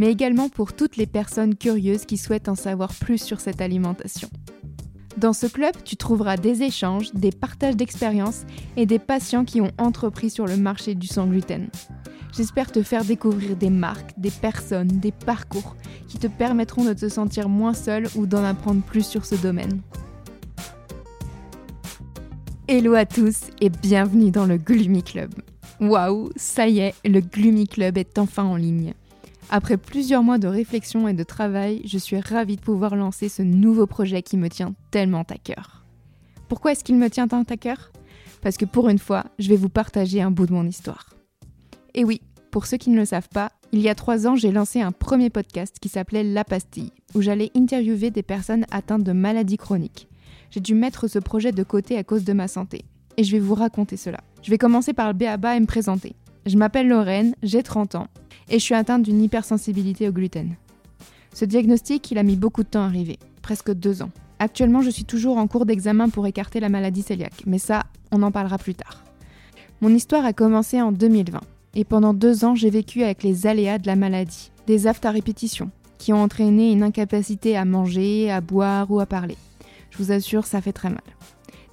mais également pour toutes les personnes curieuses qui souhaitent en savoir plus sur cette alimentation. Dans ce club, tu trouveras des échanges, des partages d'expériences et des patients qui ont entrepris sur le marché du sans gluten. J'espère te faire découvrir des marques, des personnes, des parcours qui te permettront de te sentir moins seul ou d'en apprendre plus sur ce domaine. Hello à tous et bienvenue dans le Gloomy Club. Waouh, ça y est, le Gloomy Club est enfin en ligne. Après plusieurs mois de réflexion et de travail, je suis ravie de pouvoir lancer ce nouveau projet qui me tient tellement à cœur. Pourquoi est-ce qu'il me tient tant à cœur? Parce que pour une fois, je vais vous partager un bout de mon histoire. Et oui, pour ceux qui ne le savent pas, il y a trois ans, j'ai lancé un premier podcast qui s'appelait La Pastille, où j'allais interviewer des personnes atteintes de maladies chroniques. J'ai dû mettre ce projet de côté à cause de ma santé. Et je vais vous raconter cela. Je vais commencer par le BABA et me présenter. Je m'appelle Lorraine, j'ai 30 ans, et je suis atteinte d'une hypersensibilité au gluten. Ce diagnostic, il a mis beaucoup de temps à arriver, presque deux ans. Actuellement, je suis toujours en cours d'examen pour écarter la maladie cœliaque, mais ça, on en parlera plus tard. Mon histoire a commencé en 2020. Et pendant deux ans, j'ai vécu avec les aléas de la maladie, des aftes à répétition, qui ont entraîné une incapacité à manger, à boire ou à parler. Je vous assure, ça fait très mal.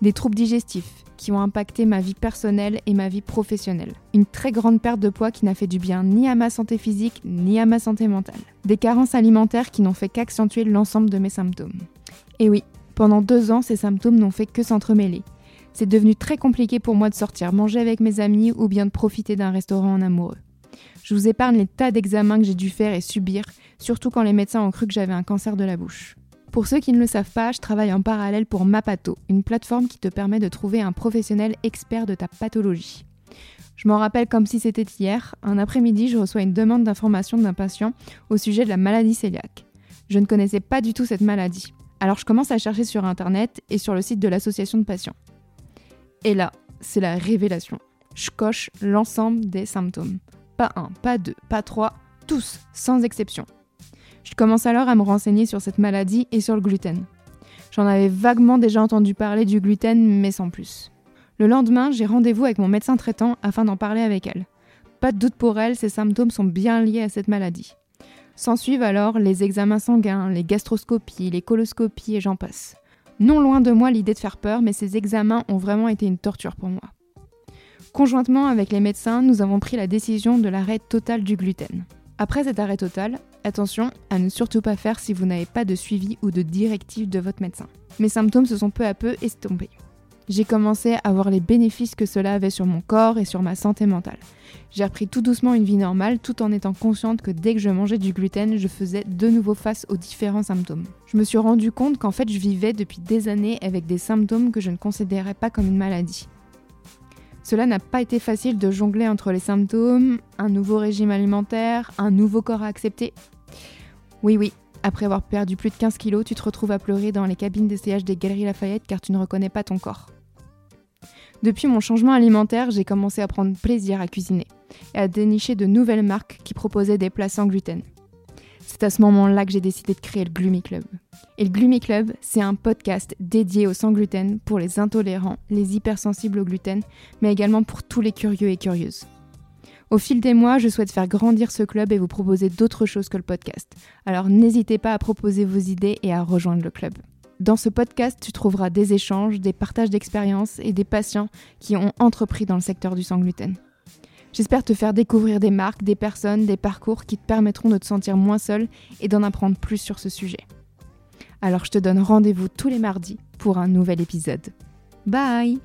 Des troubles digestifs, qui ont impacté ma vie personnelle et ma vie professionnelle. Une très grande perte de poids qui n'a fait du bien ni à ma santé physique ni à ma santé mentale. Des carences alimentaires qui n'ont fait qu'accentuer l'ensemble de mes symptômes. Et oui, pendant deux ans, ces symptômes n'ont fait que s'entremêler c'est devenu très compliqué pour moi de sortir manger avec mes amis ou bien de profiter d'un restaurant en amoureux. Je vous épargne les tas d'examens que j'ai dû faire et subir, surtout quand les médecins ont cru que j'avais un cancer de la bouche. Pour ceux qui ne le savent pas, je travaille en parallèle pour Mapato, une plateforme qui te permet de trouver un professionnel expert de ta pathologie. Je m'en rappelle comme si c'était hier, un après-midi, je reçois une demande d'information d'un patient au sujet de la maladie cœliaque. Je ne connaissais pas du tout cette maladie. Alors je commence à chercher sur internet et sur le site de l'association de patients. Et là, c'est la révélation. Je coche l'ensemble des symptômes. Pas un, pas deux, pas trois, tous, sans exception. Je commence alors à me renseigner sur cette maladie et sur le gluten. J'en avais vaguement déjà entendu parler du gluten, mais sans plus. Le lendemain, j'ai rendez-vous avec mon médecin traitant afin d'en parler avec elle. Pas de doute pour elle, ces symptômes sont bien liés à cette maladie. S'ensuivent alors les examens sanguins, les gastroscopies, les coloscopies et j'en passe. Non loin de moi l'idée de faire peur, mais ces examens ont vraiment été une torture pour moi. Conjointement avec les médecins, nous avons pris la décision de l'arrêt total du gluten. Après cet arrêt total, attention à ne surtout pas faire si vous n'avez pas de suivi ou de directive de votre médecin. Mes symptômes se sont peu à peu estompés. J'ai commencé à voir les bénéfices que cela avait sur mon corps et sur ma santé mentale. J'ai repris tout doucement une vie normale tout en étant consciente que dès que je mangeais du gluten, je faisais de nouveau face aux différents symptômes. Je me suis rendu compte qu'en fait je vivais depuis des années avec des symptômes que je ne considérais pas comme une maladie. Cela n'a pas été facile de jongler entre les symptômes, un nouveau régime alimentaire, un nouveau corps à accepter. Oui oui, après avoir perdu plus de 15 kilos, tu te retrouves à pleurer dans les cabines d'essayage des Galeries Lafayette car tu ne reconnais pas ton corps. Depuis mon changement alimentaire, j'ai commencé à prendre plaisir à cuisiner et à dénicher de nouvelles marques qui proposaient des plats sans gluten. C'est à ce moment-là que j'ai décidé de créer le Gloomy Club. Et le Gloomy Club, c'est un podcast dédié au sans gluten pour les intolérants, les hypersensibles au gluten, mais également pour tous les curieux et curieuses. Au fil des mois, je souhaite faire grandir ce club et vous proposer d'autres choses que le podcast. Alors n'hésitez pas à proposer vos idées et à rejoindre le club. Dans ce podcast, tu trouveras des échanges, des partages d'expériences et des patients qui ont entrepris dans le secteur du sans gluten. J'espère te faire découvrir des marques, des personnes, des parcours qui te permettront de te sentir moins seul et d'en apprendre plus sur ce sujet. Alors je te donne rendez-vous tous les mardis pour un nouvel épisode. Bye